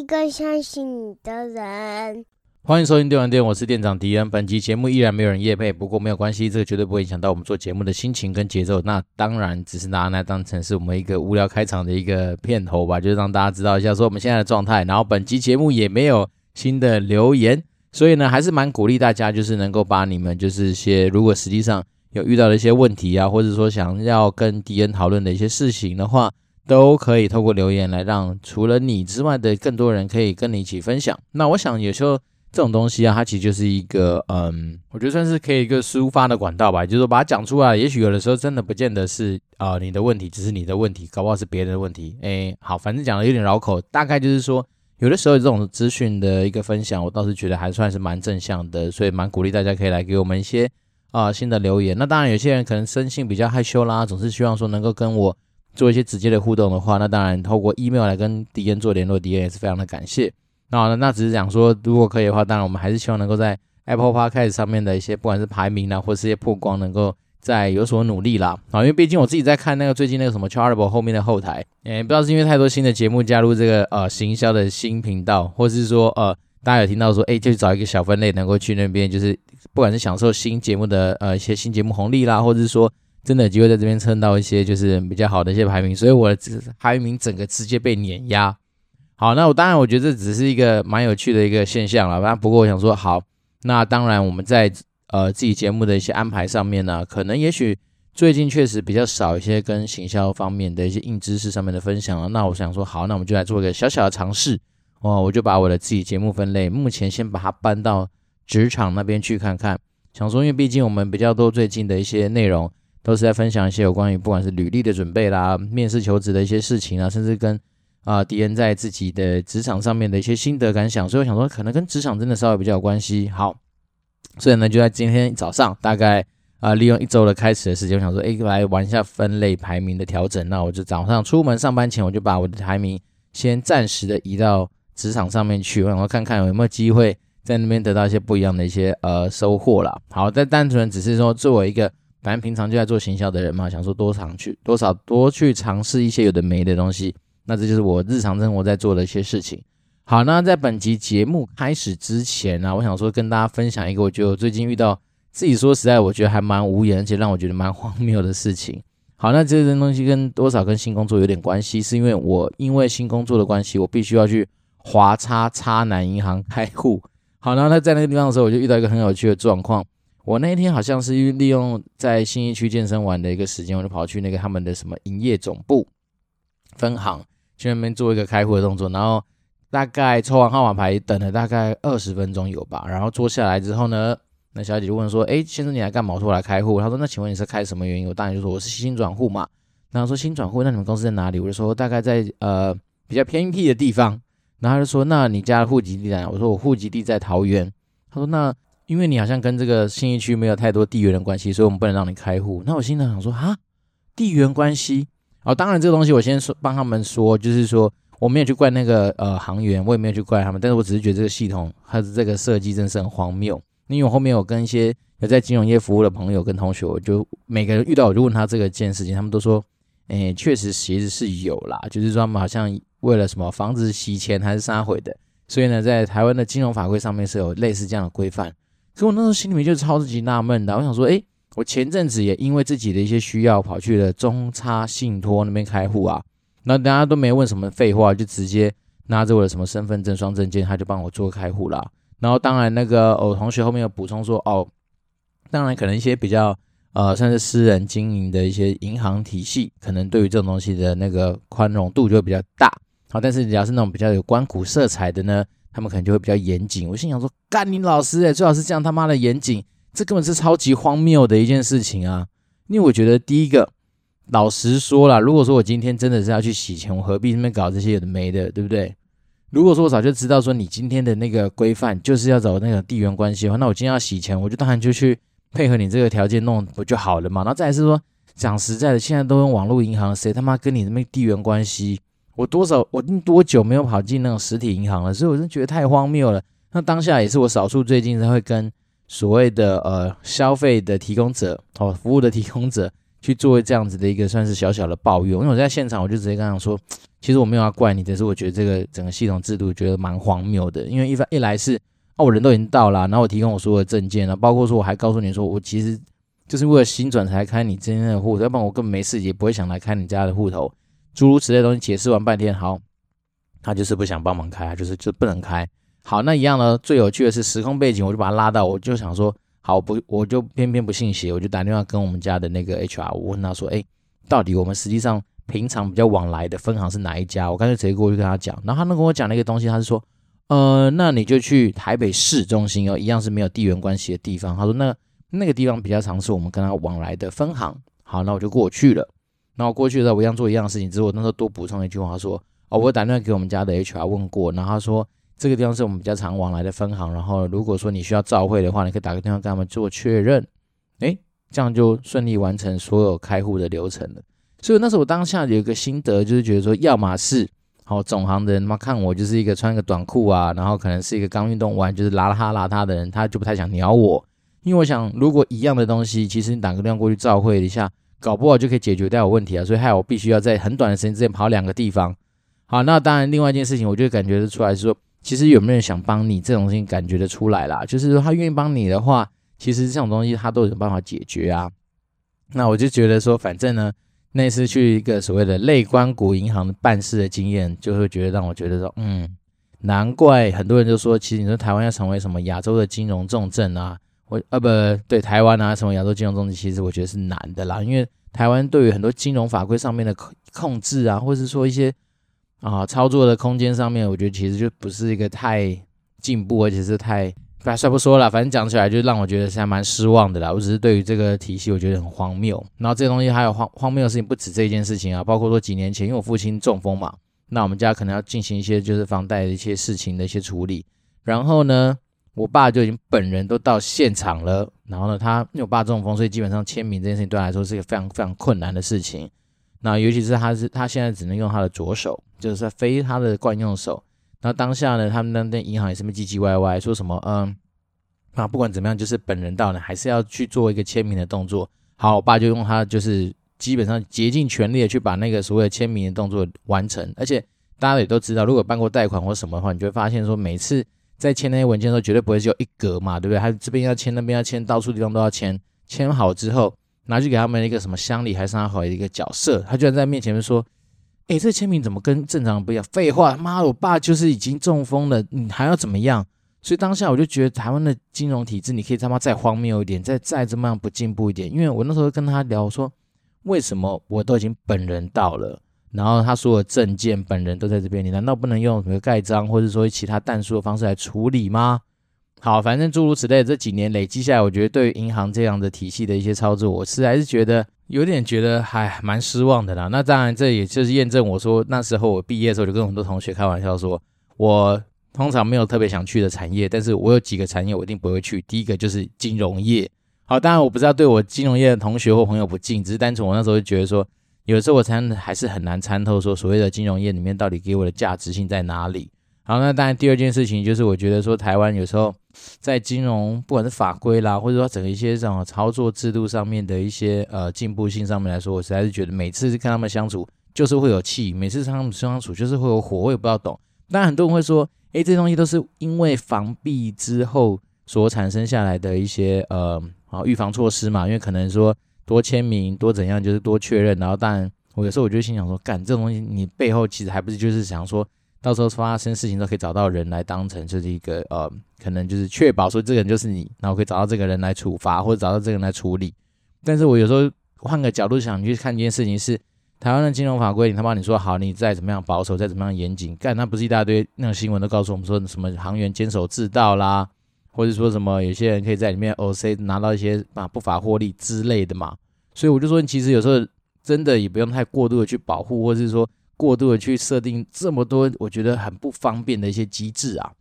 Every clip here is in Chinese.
一个相信你的人。欢迎收听电玩店，我是店长迪恩。本集节目依然没有人夜配，不过没有关系，这个绝对不会影响到我们做节目的心情跟节奏。那当然只是拿来当成是我们一个无聊开场的一个片头吧，就是让大家知道一下说我们现在的状态。然后本集节目也没有新的留言，所以呢，还是蛮鼓励大家，就是能够把你们就是一些如果实际上有遇到的一些问题啊，或者说想要跟迪恩讨论的一些事情的话，都可以透过留言来让除了你之外的更多人可以跟你一起分享。那我想有时候。这种东西啊，它其实就是一个，嗯，我觉得算是可以一个抒发的管道吧。就是说把它讲出来，也许有的时候真的不见得是啊、你的问题，只是你的问题，搞不好是别人的问题。哎，好，反正讲的有点绕口，大概就是说，有的时候这种资讯的一个分享，我倒是觉得还算是蛮正向的，所以蛮鼓励大家可以来给我们一些啊、新的留言。那当然，有些人可能生性比较害羞啦，总是希望说能够跟我做一些直接的互动的话，那当然透过 email 来跟迪恩做联络，迪恩也是非常的感谢。那好了那只是讲说，如果可以的话，当然我们还是希望能够在 Apple Podcast 上面的一些，不管是排名啊，或是一些曝光，能够再有所努力啦。啊，因为毕竟我自己在看那个最近那个什么 Chartable 后面的后台，诶，不知道是因为太多新的节目加入这个呃行销的新频道，或是说呃大家有听到说，诶，就找一个小分类，能够去那边，就是不管是享受新节目的呃一些新节目红利啦，或者是说真的有机会在这边蹭到一些就是比较好的一些排名，所以我的排名整个直接被碾压。好，那我当然我觉得这只是一个蛮有趣的一个现象了。那不过我想说，好，那当然我们在呃自己节目的一些安排上面呢，可能也许最近确实比较少一些跟行销方面的一些硬知识上面的分享了。那我想说，好，那我们就来做一个小小的尝试哦。我就把我的自己节目分类，目前先把它搬到职场那边去看看。想说，因为毕竟我们比较多最近的一些内容都是在分享一些有关于不管是履历的准备啦、面试求职的一些事情啊，甚至跟啊，迪恩在自己的职场上面的一些心得感想，所以我想说，可能跟职场真的稍微比较有关系。好，所以呢，就在今天早上，大概啊，利用一周的开始的时间，我想说，哎，来玩一下分类排名的调整。那我就早上出门上班前，我就把我的排名先暂时的移到职场上面去，我想看看有没有机会在那边得到一些不一样的一些呃收获啦。好，但单纯只是说，作为一个反正平常就在做行销的人嘛，想说多尝去多少多去尝试一些有的没的东西。那这就是我日常生活在做的一些事情。好，那在本集节目开始之前呢、我想说跟大家分享一个，我觉得我最近遇到自己说实在，我觉得还蛮无言，而且让我觉得蛮荒谬的事情。好，那这件东西跟多少跟新工作有点关系，是因为我因为新工作的关系，我必须要去华叉叉南银行开户。好，然后他在那个地方的时候，我就遇到一个很有趣的状况。我那一天好像是利用在新义区健身完的一个时间，我就跑去那个他们的什么营业总部分行。去那边做一个开户的动作，然后大概抽完号码牌，等了大概二十分钟有吧。然后坐下来之后呢，那小姐就问说：“哎，先生你来干嘛？我说我来开户。”他说：“那请问你是开什么原因？”我当然就说：“我是新转户嘛。”然后说：“新转户，那你们公司在哪里？”我就说：“大概在呃比较偏僻的地方。”然后他就说：“那你家户籍地在哪？”我说：“我户籍地在桃园。”他说：“那因为你好像跟这个信义区没有太多地缘的关系，所以我们不能让你开户。”那我心里想说：“啊，地缘关系？”哦，当然这个东西我先说帮他们说，就是说我没有去怪那个呃行员，我也没有去怪他们，但是我只是觉得这个系统它的这个设计真是很荒谬。因为我后面有跟一些有在金融业服务的朋友跟同学，我就每个人遇到我就问他这个件事情，他们都说，诶，确实其实是有啦，就是说他们好像为了什么防止洗钱还是杀毁的，所以呢，在台湾的金融法规上面是有类似这样的规范。可我那时候心里面就超级纳闷的，我想说，诶。我前阵子也因为自己的一些需要，跑去了中差信托那边开户啊，那大家都没问什么废话，就直接拿着我的什么身份证、双证件，他就帮我做开户啦。然后当然那个我同学后面有补充说，哦，当然可能一些比较呃算是私人经营的一些银行体系，可能对于这种东西的那个宽容度就会比较大。好，但是只要是那种比较有关股色彩的呢，他们可能就会比较严谨。我心想说，干你老师诶，最好是这样他妈的严谨。这根本是超级荒谬的一件事情啊！因为我觉得第一个，老实说啦，如果说我今天真的是要去洗钱，我何必那边搞这些有的没的，对不对？如果说我早就知道说你今天的那个规范就是要走那个地缘关系的话，那我今天要洗钱，我就当然就去配合你这个条件弄不就好了嘛？然后再是说，讲实在的，现在都用网络银行，谁他妈跟你那边地缘关系？我多少我多久没有跑进那种实体银行了？所以我真觉得太荒谬了。那当下也是我少数最近才会跟。所谓的呃消费的提供者哦，服务的提供者去做这样子的一个算是小小的抱怨。因为我在现场，我就直接跟他说，其实我没有要怪你，只是我觉得这个整个系统制度觉得蛮荒谬的。因为一一来是哦，我人都已经到了，然后我提供我所有的证件了，包括说我还告诉你说，我其实就是为了新转才开你今天的户，要不然我根本没事也不会想来开你家的户头。诸如此类东西解释完半天，好，他就是不想帮忙开，就是就不能开。好，那一样呢，最有趣的是时空背景，我就把他拉到，我就想说。好，不，我就偏偏不信邪，我就打电话跟我们家的那个 HR，我问他说，哎，到底我们实际上平常比较往来的分行是哪一家？我干脆直接过去跟他讲。然后他能跟我讲那个东西，他是说，呃，那你就去台北市中心哦，一样是没有地缘关系的地方。他说，那那个地方比较常是我们跟他往来的分行。好，那我就过去了。那我过去的时候，我一样做一样的事情，只是我那时候多补充一句话，说，哦，我打电话给我们家的 HR 问过，然后他说。这个地方是我们比较常往来的分行，然后如果说你需要照会的话，你可以打个电话跟他们做确认，诶，这样就顺利完成所有开户的流程了。所以那时候我当下有一个心得，就是觉得说，要么是好总行的人他妈看我就是一个穿个短裤啊，然后可能是一个刚运动完就是邋遢邋遢的人，他就不太想鸟我，因为我想如果一样的东西，其实你打个电话过去照会一下，搞不好就可以解决掉我问题啊。所以害我必须要在很短的时间之内跑两个地方。好，那当然另外一件事情，我就感觉得出来是说。其实有没有人想帮你，这种东西感觉得出来啦。就是说他愿意帮你的话，其实这种东西他都有办法解决啊。那我就觉得说，反正呢，那次去一个所谓的类关谷银行办事的经验，就会觉得让我觉得说，嗯，难怪很多人就说，其实你说台湾要成为什么亚洲的金融重镇啊，我呃不对，台湾啊成为亚洲金融中心，其实我觉得是难的啦。因为台湾对于很多金融法规上面的控控制啊，或者是说一些。啊，操作的空间上面，我觉得其实就不是一个太进步，而且是太……不算不说了，反正讲起来就让我觉得是还蛮失望的啦。我只是对于这个体系，我觉得很荒谬。然后这个东西还有荒荒谬的事情不止这一件事情啊，包括说几年前，因为我父亲中风嘛，那我们家可能要进行一些就是房贷的一些事情的一些处理。然后呢，我爸就已经本人都到现场了。然后呢，他因为我爸中风，所以基本上签名这件事情对他来说是一个非常非常困难的事情。那尤其是他是他现在只能用他的左手。就是在非他的惯用手，那当下呢，他们那边银行也是没唧唧歪歪，说什么嗯，啊不管怎么样，就是本人到呢，还是要去做一个签名的动作。好，我爸就用他就是基本上竭尽全力的去把那个所谓的签名的动作完成。而且大家也都知道，如果办过贷款或什么的话，你就会发现说，每次在签那些文件的时候，绝对不会只有一格嘛，对不对？他这边要签，那边要签，到处地方都要签。签好之后，拿去给他们一个什么乡里还是啥好一个角色，他居然在面前说。哎，这签名怎么跟正常不一样？废话，妈，我爸就是已经中风了，你还要怎么样？所以当下我就觉得台湾的金融体制，你可以他妈再荒谬一点，再再这么样不进步一点。因为我那时候跟他聊我说，为什么我都已经本人到了，然后他所有证件本人都在这边，你难道不能用什么盖章，或者说其他但书的方式来处理吗？好，反正诸如此类，这几年累积下来，我觉得对于银行这样的体系的一些操作，我是还是觉得。有点觉得还蛮失望的啦。那当然，这也就是验证我说那时候我毕业的时候就跟很多同学开玩笑说，我通常没有特别想去的产业，但是我有几个产业我一定不会去。第一个就是金融业。好，当然我不知道对我金融业的同学或朋友不敬，只是单纯我那时候就觉得说，有时候我才还是很难参透说所谓的金融业里面到底给我的价值性在哪里。好，那当然第二件事情就是我觉得说台湾有时候。在金融不管是法规啦，或者说整个一些这种操作制度上面的一些呃进步性上面来说，我实在是觉得每次跟他们相处就是会有气，每次跟他们相处就是会有火，我也不知道懂。当然很多人会说，诶，这东西都是因为防弊之后所产生下来的一些呃好预防措施嘛，因为可能说多签名多怎样，就是多确认。然后当然我有时候我就心想说，干这种东西你背后其实还不是就是想说。到时候发生事情都可以找到人来当成就是一个呃，可能就是确保说这个人就是你，然后可以找到这个人来处罚或者找到这个人来处理。但是我有时候换个角度想去看一件事情是，台湾的金融法规，他帮你说好，你再怎么样保守，再怎么样严谨，干那不是一大堆那种新闻都告诉我们说什么行员监守自盗啦，或者说什么有些人可以在里面 OC 拿到一些啊不法获利之类的嘛。所以我就说，其实有时候真的也不用太过度的去保护，或者是说。过度的去设定这么多，我觉得很不方便的一些机制啊。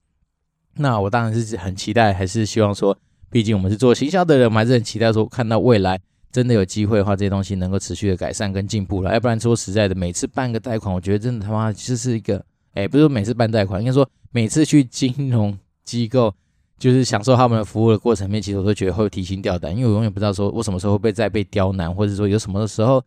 那我当然是很期待，还是希望说，毕竟我们是做行销的人，我们还是很期待说，看到未来真的有机会的话，这些东西能够持续的改善跟进步了。要不然说实在的，每次办个贷款，我觉得真的他妈就是一个，哎，不是说每次办贷款，应该说每次去金融机构就是享受他们的服务的过程面，其实我都觉得会提心吊胆，因为我永远不知道说我什么时候会被再被刁难，或者说有什么的时候，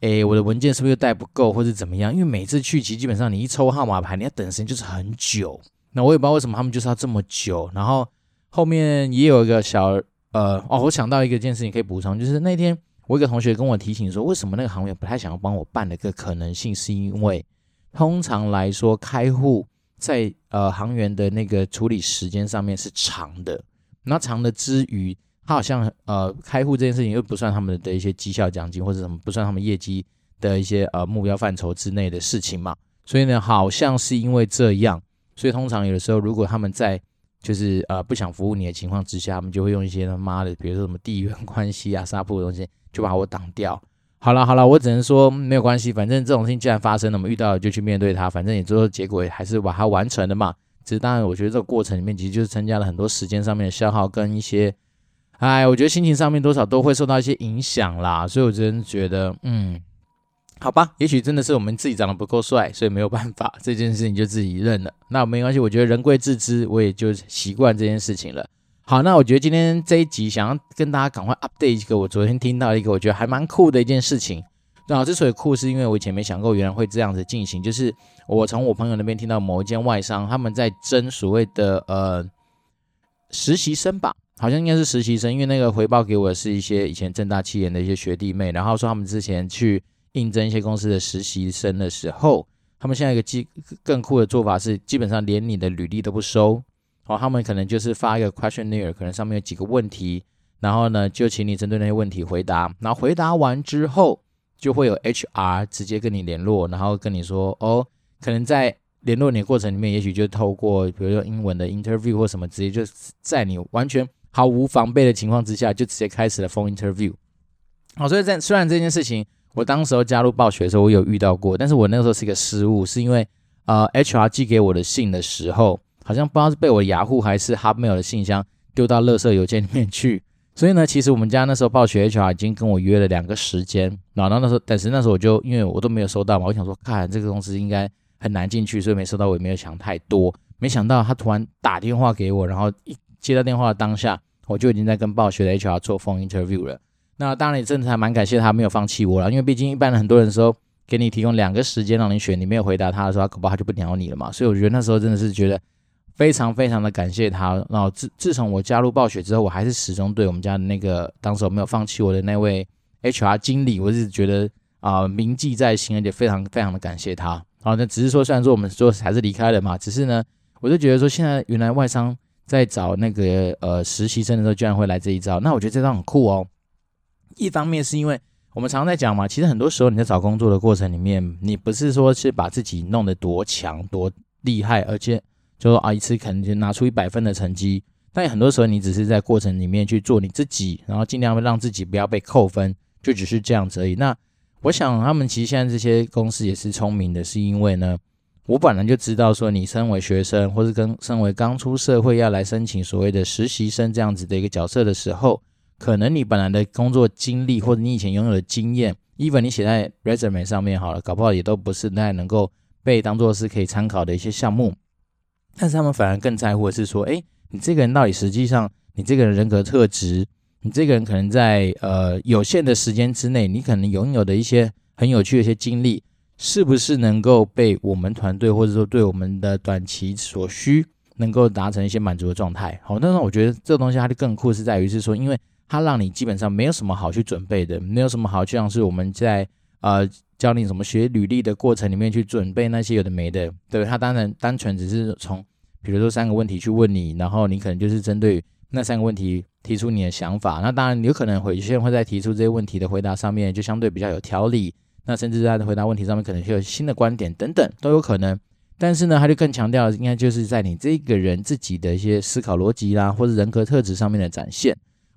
诶，我的文件是不是又带不够，或者怎么样？因为每次去其实基本上你一抽号码牌，你要等时间就是很久。那我也不知道为什么他们就是要这么久。然后后面也有一个小呃哦，我想到一个件事情可以补充，就是那天我一个同学跟我提醒说，为什么那个行员不太想要帮我办的个可能性，是因为通常来说开户。在呃，行员的那个处理时间上面是长的，那长的之余，他好像呃，开户这件事情又不算他们的一些绩效奖金或者什么，不算他们业绩的一些呃目标范畴之内的事情嘛，所以呢，好像是因为这样，所以通常有的时候，如果他们在就是呃不想服务你的情况之下，他们就会用一些他妈的，比如说什么地缘关系啊、杀铺的东西，就把我挡掉。好了好了，我只能说没有关系，反正这种事情既然发生了，我们遇到了就去面对它，反正也最后结果还是把它完成了嘛。只是当然，我觉得这个过程里面其实就是增加了很多时间上面的消耗跟一些，哎，我觉得心情上面多少都会受到一些影响啦。所以我真的觉得，嗯，好吧，也许真的是我们自己长得不够帅，所以没有办法，这件事情就自己认了。那没关系，我觉得人贵自知，我也就习惯这件事情了。好，那我觉得今天这一集想要跟大家赶快 update 一个我昨天听到一个我觉得还蛮酷的一件事情。那之所以酷，是因为我以前没想过原来会这样子进行。就是我从我朋友那边听到某一间外商他们在争所谓的呃实习生吧，好像应该是实习生，因为那个回报给我的是一些以前正大企研的一些学弟妹，然后说他们之前去应征一些公司的实习生的时候，他们现在一个基更酷的做法是，基本上连你的履历都不收。哦，他们可能就是发一个 questionnaire，可能上面有几个问题，然后呢，就请你针对那些问题回答。然后回答完之后，就会有 HR 直接跟你联络，然后跟你说，哦，可能在联络你的过程里面，也许就透过比如说英文的 interview 或什么，直接就在你完全毫无防备的情况之下，就直接开始了 phone interview。好，所以在虽然这件事情，我当时候加入暴雪的时候，我有遇到过，但是我那个时候是一个失误，是因为呃 HR 寄给我的信的时候。好像不知道是被我雅虎还是 Hotmail 的信箱丢到垃圾邮件里面去，所以呢，其实我们家那时候暴雪 HR 已经跟我约了两个时间，然后那时候，但是那时候我就因为我都没有收到嘛，我想说，看这个公司应该很难进去，所以没收到，我也没有想太多。没想到他突然打电话给我，然后一接到电话的当下，我就已经在跟暴雪的 HR 做 phone interview 了。那当然也真的还蛮感谢他没有放弃我了，因为毕竟一般很多人说给你提供两个时间让你选，你没有回答他的时候，他恐怕他就不鸟你了嘛。所以我觉得那时候真的是觉得。非常非常的感谢他。然后自自从我加入暴雪之后，我还是始终对我们家的那个当时我没有放弃我的那位 HR 经理，我是觉得啊、铭记在心，而且非常非常的感谢他。好，那只是说，虽然说我们说还是离开了嘛，只是呢，我就觉得说，现在原来外商在找那个呃实习生的时候，居然会来这一招，那我觉得这招很酷哦。一方面是因为我们常常在讲嘛，其实很多时候你在找工作的过程里面，你不是说是把自己弄得多强多厉害，而且就说啊，一次可能就拿出一百分的成绩，但很多时候你只是在过程里面去做你自己，然后尽量让自己不要被扣分，就只是这样子而已。那我想他们其实现在这些公司也是聪明的，是因为呢，我本来就知道说你身为学生或是跟身为刚出社会要来申请所谓的实习生这样子的一个角色的时候，可能你本来的工作经历或者你以前拥有的经验，even 你写在 resume 上面好了，搞不好也都不是太能够被当做是可以参考的一些项目。但是他们反而更在乎的是说，诶，你这个人到底实际上，你这个人人格特质，你这个人可能在呃有限的时间之内，你可能拥有的一些很有趣的一些经历，是不是能够被我们团队或者说对我们的短期所需，能够达成一些满足的状态？好，那我觉得这个东西它的更酷是在于是说，因为它让你基本上没有什么好去准备的，没有什么好就像是我们在呃。教你怎么学履历的过程里面去准备那些有的没的，对，他当然单纯只是从，比如说三个问题去问你，然后你可能就是针对那三个问题提出你的想法。那当然有可能回去会在提出这些问题的回答上面就相对比较有条理，那甚至在回答问题上面可能会有新的观点等等都有可能。但是呢，他就更强调应该就是在你这个人自己的一些思考逻辑啦，或者人格特质上面的展现。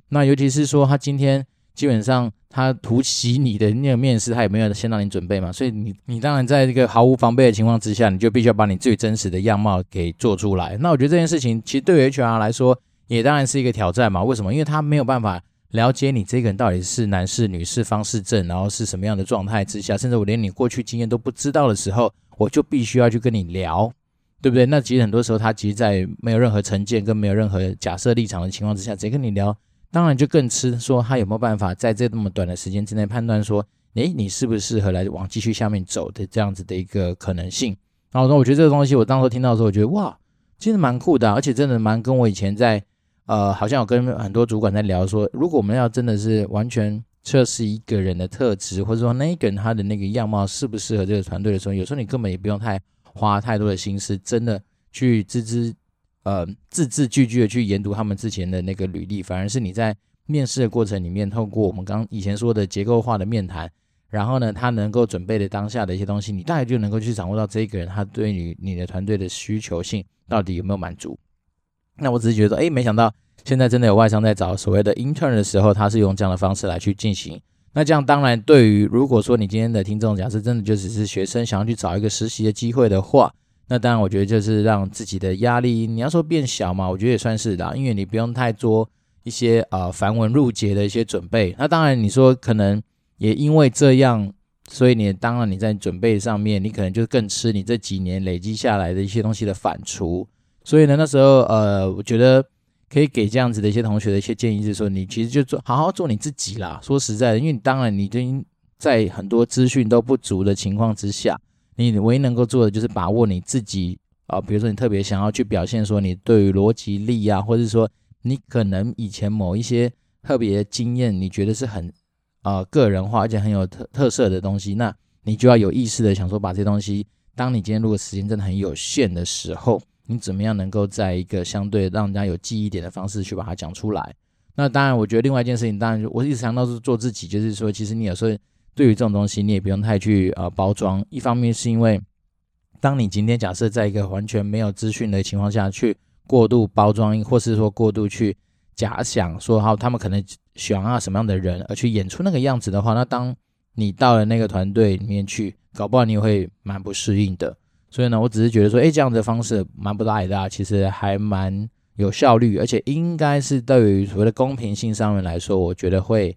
那尤其是说他今天。基本上，他突袭你的那个面试，他也没有先让你准备嘛，所以你你当然在这个毫无防备的情况之下，你就必须要把你最真实的样貌给做出来。那我觉得这件事情其实对于 HR 来说，也当然是一个挑战嘛。为什么？因为他没有办法了解你这个人到底是男是女是方是正，然后是什么样的状态之下，甚至我连你过去经验都不知道的时候，我就必须要去跟你聊。对不对？那其实很多时候他其实，在没有任何成见跟没有任何假设立场的情况之下，直接跟你聊，当然就更吃说他有没有办法在这么短的时间之内判断说，诶，你适不适合来往继续下面走的这样子的一个可能性。然后说，我觉得这个东西，我当时听到的时候，我觉得哇，其实蛮酷的，而且真的蛮跟我以前在呃，好像有跟很多主管在聊说，如果我们要真的是完全测试一个人的特质，或者说那一个人他的那个样貌适不适合这个团队的时候，有时候你根本也不用太。花太多的心思，真的去字字呃字字句句的去研读他们之前的那个履历，反而是你在面试的过程里面，透过我们刚以前说的结构化的面谈，然后呢，他能够准备的当下的一些东西，你大概就能够去掌握到这个人他对你你的团队的需求性到底有没有满足。那我只是觉得，哎，没想到现在真的有外商在找所谓的 intern 的时候，他是用这样的方式来去进行。那这样当然，对于如果说你今天的听众，假设真的就只是学生，想要去找一个实习的机会的话，那当然我觉得就是让自己的压力，你要说变小嘛，我觉得也算是啦，因为你不用太多一些呃繁文缛节的一些准备。那当然你说可能也因为这样，所以你当然你在准备上面，你可能就更吃你这几年累积下来的一些东西的反刍。所以呢，那时候呃，我觉得。可以给这样子的一些同学的一些建议，就是说，你其实就做好好做你自己啦。说实在的，因为当然你已经在很多资讯都不足的情况之下，你唯一能够做的就是把握你自己啊，比如说你特别想要去表现说你对于逻辑力啊，或者是说你可能以前某一些特别经验，你觉得是很啊个人化而且很有特特色的东西，那你就要有意识的想说把这些东西，当你今天如果时间真的很有限的时候。你怎么样能够在一个相对让人家有记忆点的方式去把它讲出来？那当然，我觉得另外一件事情，当然我一直强调是做自己，就是说，其实你有时候对于这种东西，你也不用太去呃包装。一方面是因为，当你今天假设在一个完全没有资讯的情况下去过度包装，或是说过度去假想说好他们可能想要什么样的人而去演出那个样子的话，那当你到了那个团队里面去，搞不好你会蛮不适应的。所以呢，我只是觉得说，哎，这样的方式蛮不赖的，其实还蛮有效率，而且应该是对于所谓的公平性上面来说，我觉得会，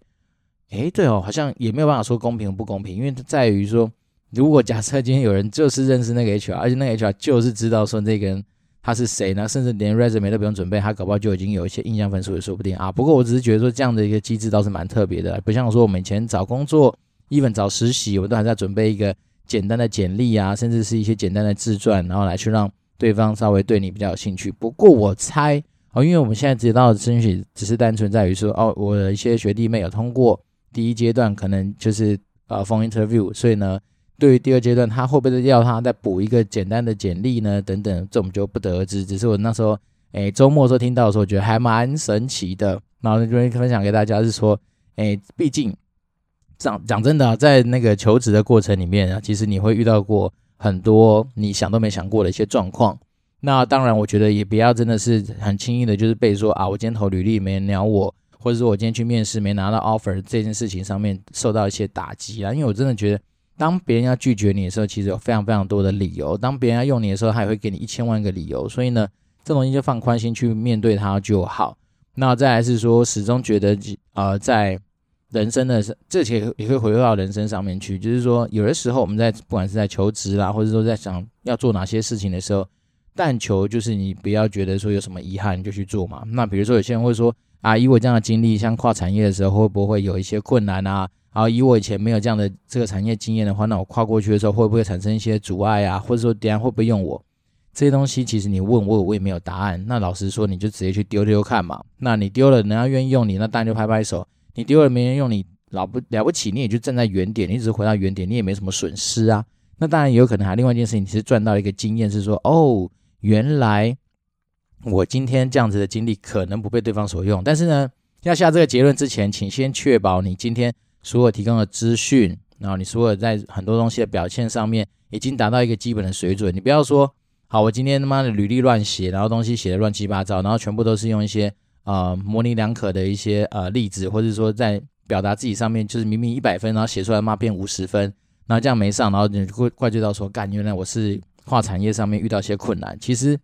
哎，对哦，好像也没有办法说公平不公平，因为在于说，如果假设今天有人就是认识那个 HR，而且那个 HR 就是知道说这个人他是谁呢，甚至连 resume 都不用准备，他搞不好就已经有一些印象分数也说不定啊。不过我只是觉得说，这样的一个机制倒是蛮特别的，不像说我们以前找工作，even 找实习，我都还在准备一个。简单的简历啊，甚至是一些简单的自传，然后来去让对方稍微对你比较有兴趣。不过我猜哦，因为我们现在知道的申请只是单纯在于说哦，我的一些学弟妹有通过第一阶段，可能就是呃 phone interview，所以呢，对于第二阶段他会不会要他再补一个简单的简历呢？等等，这我们就不得而知。只是我那时候诶周末的时候听到的时候，觉得还蛮神奇的，然后就会分享给大家是说，诶，毕竟。讲讲真的，在那个求职的过程里面啊，其实你会遇到过很多你想都没想过的一些状况。那当然，我觉得也不要真的是很轻易的，就是被说啊，我今天投履历没人鸟我，或者说我今天去面试没拿到 offer 这件事情上面受到一些打击啊。因为我真的觉得，当别人要拒绝你的时候，其实有非常非常多的理由；当别人要用你的时候，他也会给你一千万个理由。所以呢，这东西就放宽心去面对它就好。那再来是说，始终觉得呃，在人生的这些也会回归到人生上面去，就是说，有的时候我们在不管是在求职啦，或者说在想要做哪些事情的时候，但求就是你不要觉得说有什么遗憾就去做嘛。那比如说有些人会说啊，以我这样的经历，像跨产业的时候会不会有一些困难啊？然后以我以前没有这样的这个产业经验的话，那我跨过去的时候会不会产生一些阻碍啊？或者说别人会不会用我？这些东西其实你问我，我也没有答案。那老实说，你就直接去丢丢看嘛。那你丢了，人家愿意用你，那当然就拍拍手。你丢了没人用你，老不了不起，你也就站在原点，你只是回到原点，你也没什么损失啊。那当然也有可能还另外一件事情，你是赚到一个经验，是说哦，原来我今天这样子的经历可能不被对方所用。但是呢，要下这个结论之前，请先确保你今天所有提供的资讯，然后你所有在很多东西的表现上面已经达到一个基本的水准。你不要说好，我今天他妈的履历乱写，然后东西写的乱七八糟，然后全部都是用一些。呃，模棱两可的一些呃例子，或者说在表达自己上面，就是明明一百分，然后写出来嘛变五十分，然后这样没上，然后你就会怪罪到说，干，原来我是跨产业上面遇到一些困难。其实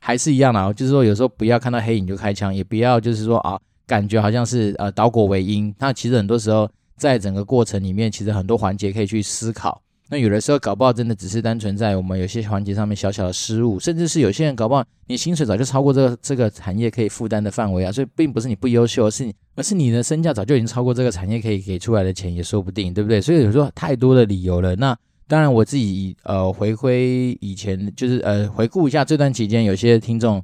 还是一样的，就是说有时候不要看到黑影就开枪，也不要就是说啊，感觉好像是呃倒果为因。那其实很多时候在整个过程里面，其实很多环节可以去思考。那有的时候搞不好真的只是单纯在我们有些环节上面小小的失误，甚至是有些人搞不好你薪水早就超过这个这个产业可以负担的范围啊，所以并不是你不优秀，是你而是你的身价早就已经超过这个产业可以给出来的钱也说不定，对不对？所以有时候太多的理由了。那当然我自己呃回归以前就是呃回顾一下这段期间有些听众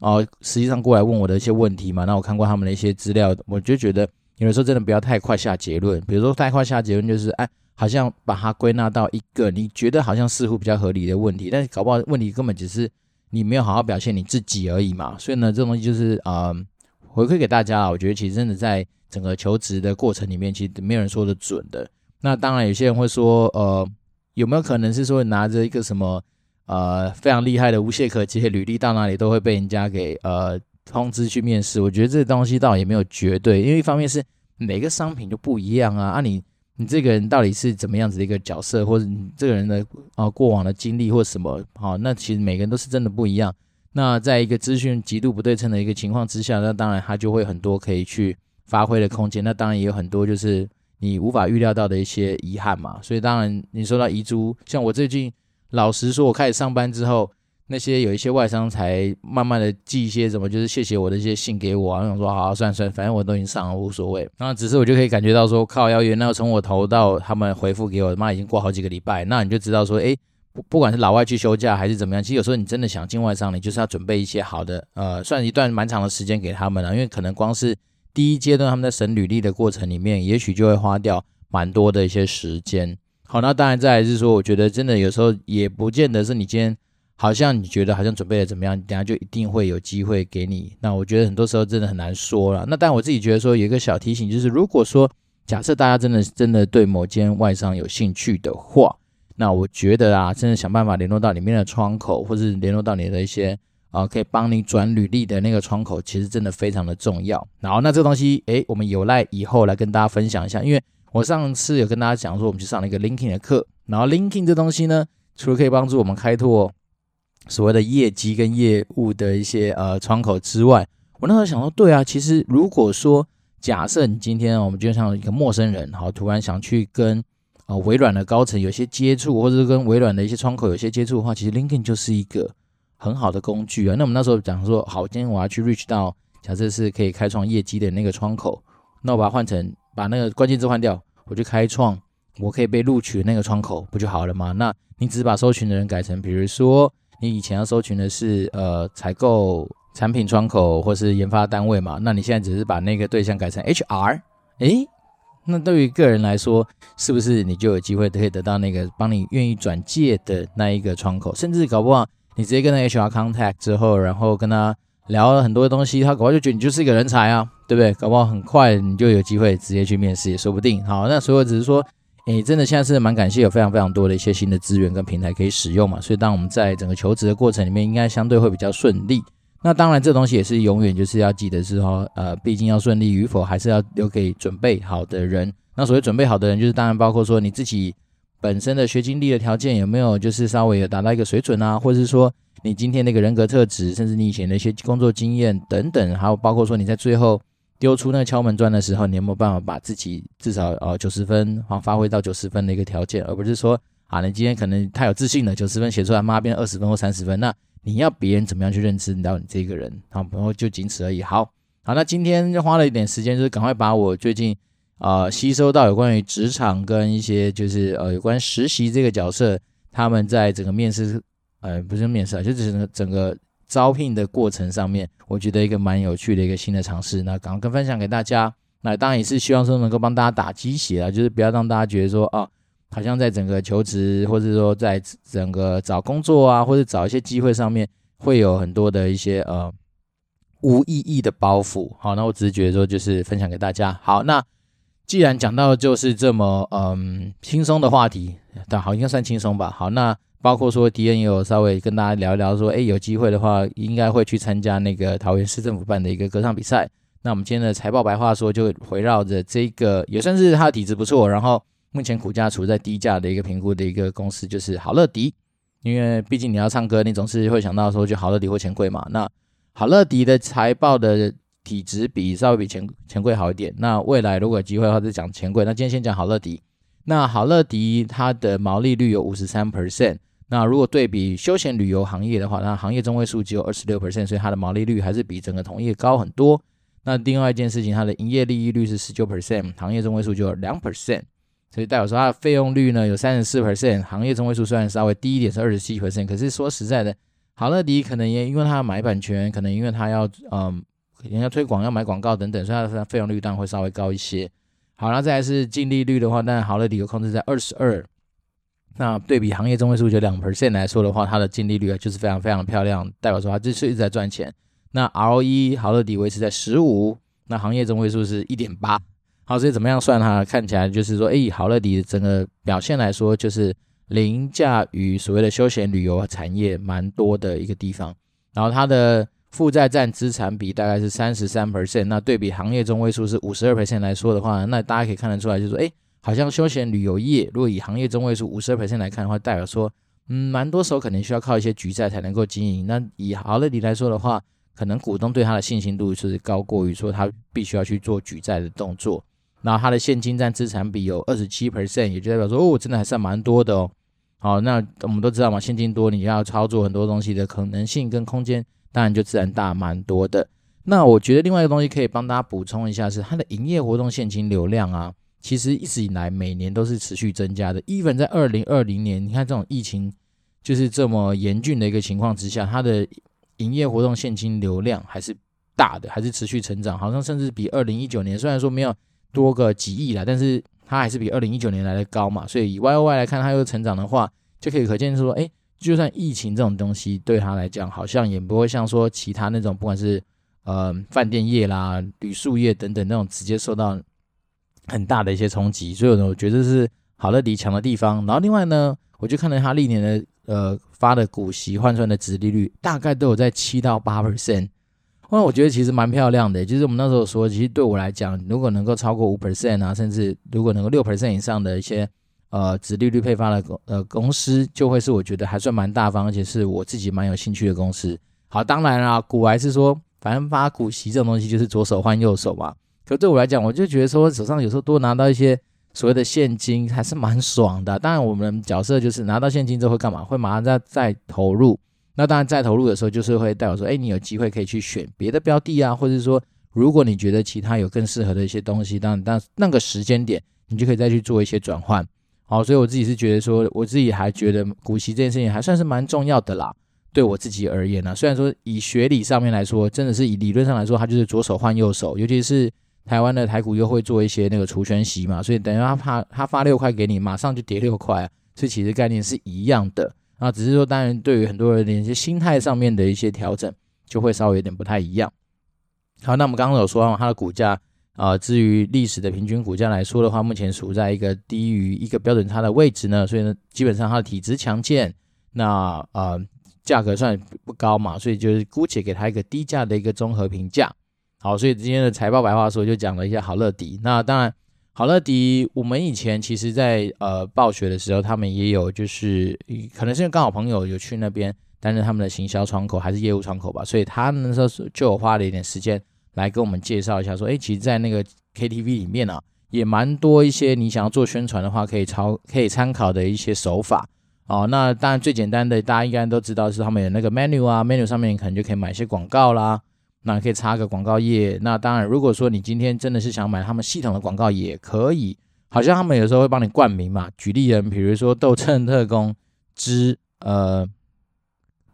哦、呃、实际上过来问我的一些问题嘛，那我看过他们的一些资料，我就觉得有的时候真的不要太快下结论，比如说太快下结论就是哎。好像把它归纳到一个你觉得好像似乎比较合理的问题，但是搞不好问题根本只是你没有好好表现你自己而已嘛。所以呢，这东西就是呃回馈给大家啊。我觉得其实真的在整个求职的过程里面，其实没有人说得准的。那当然有些人会说，呃，有没有可能是说拿着一个什么呃非常厉害的无懈可击的履历到哪里都会被人家给呃通知去面试？我觉得这东西倒也没有绝对，因为一方面是每个商品就不一样啊，啊你。你这个人到底是怎么样子的一个角色，或者你这个人的啊过往的经历或什么？好，那其实每个人都是真的不一样。那在一个资讯极度不对称的一个情况之下，那当然他就会很多可以去发挥的空间。那当然也有很多就是你无法预料到的一些遗憾嘛。所以当然你说到遗珠，像我最近老实说，我开始上班之后。那些有一些外商才慢慢的寄一些什么，就是谢谢我的一些信给我啊，那种说好好算算，反正我都已经上了，无所谓。然后只是我就可以感觉到说，靠，要约，那从我投到他们回复给我，妈已经过好几个礼拜，那你就知道说，诶，不不管是老外去休假还是怎么样，其实有时候你真的想进外商，你就是要准备一些好的，呃，算一段蛮长的时间给他们了，因为可能光是第一阶段他们在审履历的过程里面，也许就会花掉蛮多的一些时间。好，那当然再来是说，我觉得真的有时候也不见得是你今天。好像你觉得好像准备的怎么样，等下就一定会有机会给你。那我觉得很多时候真的很难说了。那但我自己觉得说有一个小提醒，就是如果说假设大家真的真的对某间外商有兴趣的话，那我觉得啊，真的想办法联络到里面的窗口，或是联络到你的一些啊可以帮你转履历的那个窗口，其实真的非常的重要。然后那这个东西，诶，我们有赖以后来跟大家分享一下，因为我上次有跟大家讲说，我们去上了一个 LinkedIn 的课，然后 LinkedIn 这东西呢，除了可以帮助我们开拓。所谓的业绩跟业务的一些呃窗口之外，我那时候想说，对啊，其实如果说假设你今天我们就像一个陌生人，好，突然想去跟呃微软的高层有些接触，或者是跟微软的一些窗口有些接触的话，其实 LinkedIn 就是一个很好的工具啊。那我们那时候讲说，好，今天我要去 reach 到假设是可以开创业绩的那个窗口，那我把它换成把那个关键字换掉，我就开创我可以被录取的那个窗口，不就好了吗？那你只是把搜寻的人改成，比如说。你以前要搜寻的是呃采购产品窗口或是研发单位嘛？那你现在只是把那个对象改成 HR，诶，那对于个人来说，是不是你就有机会可以得到那个帮你愿意转介的那一个窗口？甚至搞不好你直接跟那 HR contact 之后，然后跟他聊了很多东西，他搞不好就觉得你就是一个人才啊，对不对？搞不好很快你就有机会直接去面试也说不定。好，那所以我只是说。诶，真的现在是蛮感谢有非常非常多的一些新的资源跟平台可以使用嘛，所以当我们在整个求职的过程里面，应该相对会比较顺利。那当然，这东西也是永远就是要记得是说，呃，毕竟要顺利与否，还是要留给准备好的人。那所谓准备好的人，就是当然包括说你自己本身的学经历的条件有没有，就是稍微有达到一个水准啊，或者是说你今天那个人格特质，甚至你以前的一些工作经验等等，还有包括说你在最后。丢出那个敲门砖的时候，你有没有办法把自己至少呃九十分啊发挥到九十分的一个条件，而不是说啊你今天可能太有自信了，九十分写出来，妈变二十分或三十分，那你要别人怎么样去认知到你这个人啊？然后就仅此而已。好，好，那今天就花了一点时间，就是赶快把我最近呃吸收到有关于职场跟一些就是呃有关实习这个角色，他们在整个面试呃不是面试啊，就是整个整个。招聘的过程上面，我觉得一个蛮有趣的一个新的尝试，那赶快分享给大家。那当然也是希望说能够帮大家打鸡血啊，就是不要让大家觉得说啊，好像在整个求职或者说在整个找工作啊，或者找一些机会上面，会有很多的一些呃无意义的包袱。好，那我只是觉得说就是分享给大家。好，那既然讲到就是这么嗯轻松的话题，但好应该算轻松吧。好，那。包括说迪恩也有稍微跟大家聊一聊，说，哎，有机会的话，应该会去参加那个桃园市政府办的一个歌唱比赛。那我们今天的财报白话说，就围绕着这个，也算是他的体质不错，然后目前股价处在低价的一个评估的一个公司，就是好乐迪。因为毕竟你要唱歌，你总是会想到说，就好乐迪或钱柜嘛。那好乐迪的财报的体质比稍微比钱钱柜好一点。那未来如果有机会的话，就讲钱柜。那今天先讲好乐迪。那好乐迪它的毛利率有五十三 percent。那如果对比休闲旅游行业的话，那行业中位数只有二十六 percent，所以它的毛利率还是比整个同业高很多。那另外一件事情，它的营业利益率是十九 percent，行业中位数就有两 percent，所以代表说它的费用率呢有三十四 percent，行业中位数虽然稍微低一点是二十七 percent，可是说实在的，好乐迪可能也因为它买版权，可能因为它要嗯人家推广要买广告等等，所以它的费用率当然会稍微高一些。好，那再来是净利率的话，那好乐迪有控制在二十二。那对比行业中位数就两 percent 来说的话，它的净利率啊就是非常非常漂亮，代表说它这是一直在赚钱。那 ROE 好乐迪维持在十五，那行业中位数是一点八。好，所以怎么样算它？看起来就是说，哎，好乐迪整个表现来说，就是凌驾于所谓的休闲旅游产业蛮多的一个地方。然后它的负债占资产比大概是三十三 percent，那对比行业中位数是五十二 percent 来说的话，那大家可以看得出来，就是说，哎。好像休闲旅游业，如果以行业中位数五十二 percent 来看的话，代表说，嗯，蛮多时候可能需要靠一些举债才能够经营。那以好乐迪来说的话，可能股东对他的信心度是高过于说他必须要去做举债的动作。然后他的现金占资产比有二十七 percent，也就代表说，哦，真的还算蛮多的哦。好，那我们都知道嘛，现金多，你要操作很多东西的可能性跟空间，当然就自然大蛮多的。那我觉得另外一个东西可以帮大家补充一下，是它的营业活动现金流量啊。其实一直以来每年都是持续增加的。even 在二零二零年，你看这种疫情就是这么严峻的一个情况之下，它的营业活动现金流量还是大的，还是持续成长。好像甚至比二零一九年，虽然说没有多个几亿啦，但是它还是比二零一九年来的高嘛。所以以 Y O Y 来看，它又成长的话，就可以可见说，哎，就算疫情这种东西对他来讲，好像也不会像说其他那种不管是呃饭店业啦、旅宿业等等那种直接受到。很大的一些冲击，所以呢，我觉得是好乐迪强的地方。然后另外呢，我就看了他历年的呃发的股息换算的殖利率，大概都有在七到八 percent。那我觉得其实蛮漂亮的。就是我们那时候说，其实对我来讲，如果能够超过五 percent 啊，甚至如果能够六 percent 以上的一些呃殖利率配发的公呃公司，就会是我觉得还算蛮大方，而且是我自己蛮有兴趣的公司。好，当然啦，股还是说，反正发股息这种东西就是左手换右手嘛。可对我来讲，我就觉得说手上有时候多拿到一些所谓的现金，还是蛮爽的。当然，我们角色就是拿到现金之后会干嘛？会马上再再投入。那当然，再投入的时候，就是会代表说，哎，你有机会可以去选别的标的啊，或者是说，如果你觉得其他有更适合的一些东西，当然，但那个时间点，你就可以再去做一些转换。好，所以我自己是觉得说，我自己还觉得股息这件事情还算是蛮重要的啦。对我自己而言呢，虽然说以学理上面来说，真的是以理论上来说，它就是左手换右手，尤其是。台湾的台股又会做一些那个除权息嘛，所以等于他怕他发六块给你，马上就跌六块，所以其实概念是一样的啊，只是说当然对于很多人的一些心态上面的一些调整，就会稍微有点不太一样。好，那我们刚刚有说到它的股价啊，至于历史的平均股价来说的话，目前处在一个低于一个标准差的位置呢，所以呢，基本上它的体质强健，那呃价格算不高嘛，所以就是姑且给它一个低价的一个综合评价。好，所以今天的财报白话说就讲了一下好乐迪。那当然，好乐迪我们以前其实在呃暴雪的时候，他们也有就是可能是因为刚好朋友有去那边担任他们的行销窗口还是业务窗口吧，所以他们那时候就有花了一点时间来跟我们介绍一下，说，哎，其实，在那个 KTV 里面啊，也蛮多一些你想要做宣传的话，可以抄可以参考的一些手法。哦，那当然最简单的，大家应该都知道是他们有那个 menu 啊，menu 上面可能就可以买一些广告啦。那可以插个广告页。那当然，如果说你今天真的是想买他们系统的广告，也可以。好像他们有时候会帮你冠名嘛。举例人，比如说《斗阵特工之呃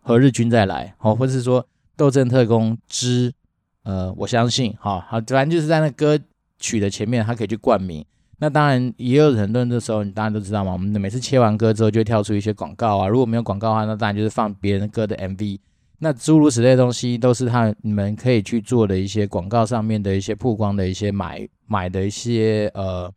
何日君再来》好，或者是说《斗阵特工之呃我相信》好好，反正就是在那歌曲的前面，他可以去冠名。那当然也有很多人的时候，你当然都知道嘛。我们每次切完歌之后，就会跳出一些广告啊。如果没有广告的话，那当然就是放别人歌的 MV。那诸如此类的东西都是他你们可以去做的一些广告上面的一些曝光的一些买买的一些呃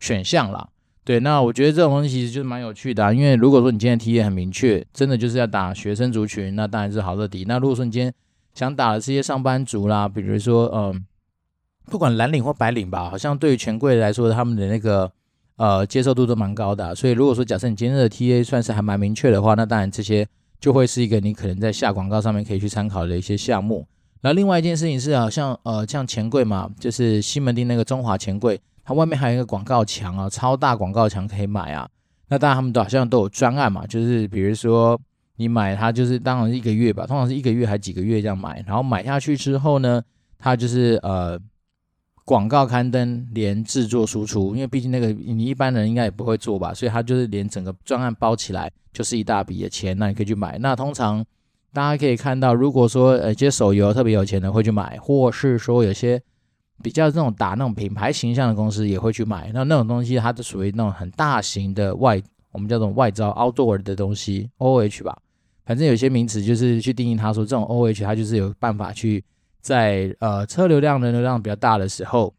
选项啦。对，那我觉得这种东西其实就是蛮有趣的啊，因为如果说你今天 TA 很明确，真的就是要打学生族群，那当然是好乐迪。那如果说你今天想打的这些上班族啦，比如说嗯、不管蓝领或白领吧，好像对于权贵来说，他们的那个呃接受度都蛮高的。所以如果说假设你今天的 TA 算是还蛮明确的话，那当然这些。就会是一个你可能在下广告上面可以去参考的一些项目。那另外一件事情是，好像呃像钱柜嘛，就是西门町那个中华钱柜，它外面还有一个广告墙啊，超大广告墙可以买啊。那当然他们都好像都有专案嘛，就是比如说你买它就是当然是一个月吧，通常是一个月还几个月这样买，然后买下去之后呢，它就是呃。广告刊登连制作输出，因为毕竟那个你一般人应该也不会做吧，所以它就是连整个专案包起来就是一大笔的钱，那你可以去买。那通常大家可以看到，如果说呃，一些手游特别有钱的会去买，或是说有些比较这种打那种品牌形象的公司也会去买。那那种东西它是属于那种很大型的外，我们叫做外招 outdoor 的东西，OH 吧，反正有些名词就是去定义它说这种 OH 它就是有办法去。在呃车流量人流量比较大的时候，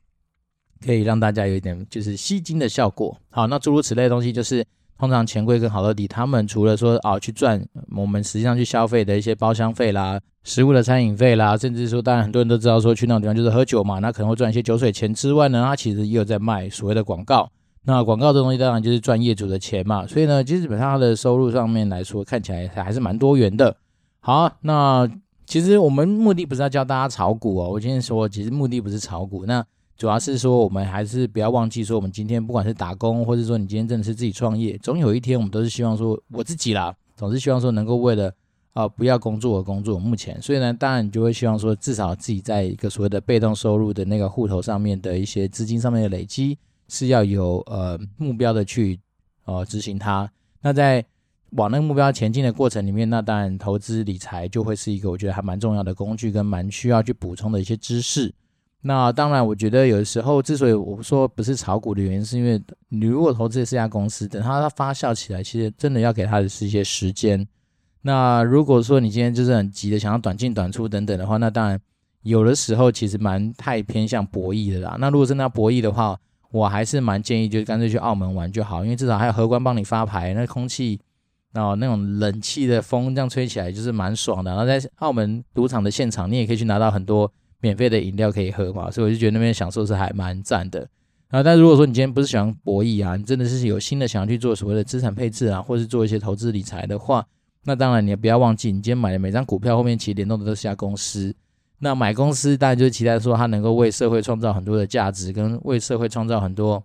可以让大家有一点就是吸金的效果。好，那诸如此类的东西，就是通常钱柜跟好乐迪他们除了说啊去赚我们实际上去消费的一些包厢费啦、食物的餐饮费啦，甚至说当然很多人都知道说去那种地方就是喝酒嘛，那可能会赚一些酒水钱之外呢，它其实也有在卖所谓的广告。那广告这东西当然就是赚业主的钱嘛，所以呢，其实基本上他的收入上面来说看起来还是蛮多元的。好，那。其实我们目的不是要教大家炒股哦，我今天说，其实目的不是炒股，那主要是说我们还是不要忘记说，我们今天不管是打工，或者说你今天真的是自己创业，总有一天我们都是希望说，我自己啦，总是希望说能够为了啊、不要工作而工作。目前，所以呢，当然你就会希望说，至少自己在一个所谓的被动收入的那个户头上面的一些资金上面的累积是要有呃目标的去呃执行它。那在往那个目标前进的过程里面，那当然投资理财就会是一个我觉得还蛮重要的工具，跟蛮需要去补充的一些知识。那当然，我觉得有的时候之所以我说不是炒股的原因，是因为你如果投资的是一家公司，等它它发酵起来，其实真的要给它的是一些时间。那如果说你今天就是很急的想要短进短出等等的话，那当然有的时候其实蛮太偏向博弈的啦。那如果真的要博弈的话，我还是蛮建议就是干脆去澳门玩就好，因为至少还有荷官帮你发牌，那空气。哦那种冷气的风这样吹起来就是蛮爽的。然后在澳门赌场的现场，你也可以去拿到很多免费的饮料可以喝嘛，所以我就觉得那边享受是还蛮赞的。啊，但如果说你今天不是喜欢博弈啊，你真的是有心的想要去做所谓的资产配置啊，或是做一些投资理财的话，那当然你也不要忘记，你今天买的每张股票后面其实联动的都是家公司。那买公司当然就是期待说它能够为社会创造很多的价值，跟为社会创造很多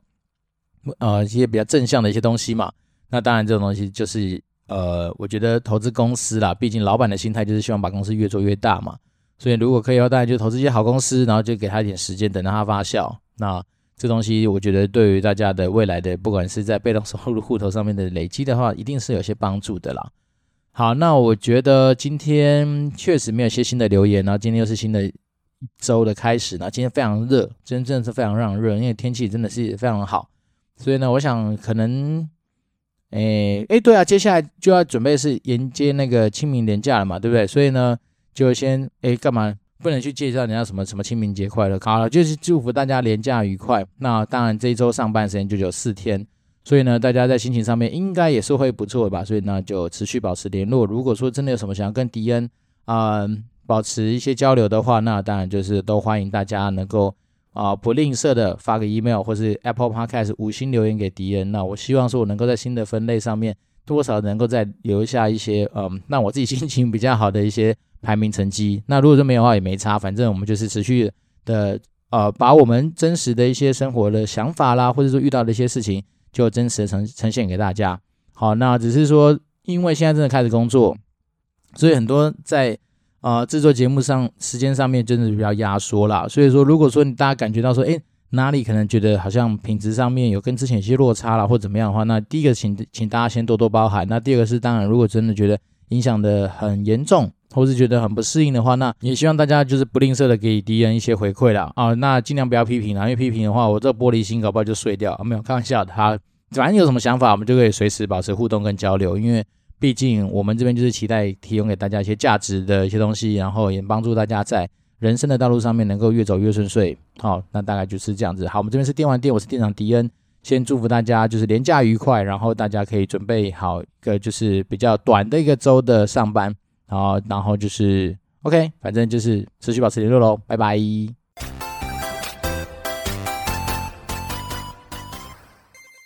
呃一些比较正向的一些东西嘛。那当然这种东西就是。呃，我觉得投资公司啦，毕竟老板的心态就是希望把公司越做越大嘛。所以如果可以的话，当然就投资一些好公司，然后就给他一点时间，等到它发酵。那这东西我觉得对于大家的未来的，不管是在被动收入户头上面的累积的话，一定是有些帮助的啦。好，那我觉得今天确实没有些新的留言，然后今天又是新的一周的开始，那今天非常热，真正是非常让人热，因为天气真的是非常好。所以呢，我想可能。诶诶，对啊，接下来就要准备是迎接那个清明连假了嘛，对不对？所以呢，就先诶干嘛不能去介绍人家什么什么清明节快乐？好了，就是祝福大家连假愉快。那当然这一周上班时间就只有四天，所以呢，大家在心情上面应该也是会不错的吧？所以呢，就持续保持联络。如果说真的有什么想要跟迪恩啊、保持一些交流的话，那当然就是都欢迎大家能够。啊，不吝啬的发个 email 或是 Apple Podcast 五星留言给迪恩。那我希望说，我能够在新的分类上面多少能够再留下一些，嗯，让我自己心情比较好的一些排名成绩。那如果说没有的话，也没差，反正我们就是持续的，呃，把我们真实的一些生活的想法啦，或者说遇到的一些事情，就真实的呈呈现给大家。好，那只是说，因为现在真的开始工作，所以很多在。啊，制作节目上时间上面真的比较压缩啦，所以说如果说你大家感觉到说，诶，哪里可能觉得好像品质上面有跟之前有些落差啦，或怎么样的话，那第一个请请大家先多多包涵。那第二个是当然，如果真的觉得影响的很严重，或是觉得很不适应的话，那也希望大家就是不吝啬的给敌人一些回馈啦。啊，那尽量不要批评啦，因为批评的话，我这玻璃心搞不好就碎掉。啊、没有开玩笑的，哈反正有什么想法，我们就可以随时保持互动跟交流，因为。毕竟我们这边就是期待提供给大家一些价值的一些东西，然后也帮助大家在人生的道路上面能够越走越顺遂。好，那大概就是这样子。好，我们这边是电玩店，我是店长迪恩，先祝福大家就是连假愉快，然后大家可以准备好一个就是比较短的一个周的上班，然后然后就是 OK，反正就是持续保持联络喽，拜拜。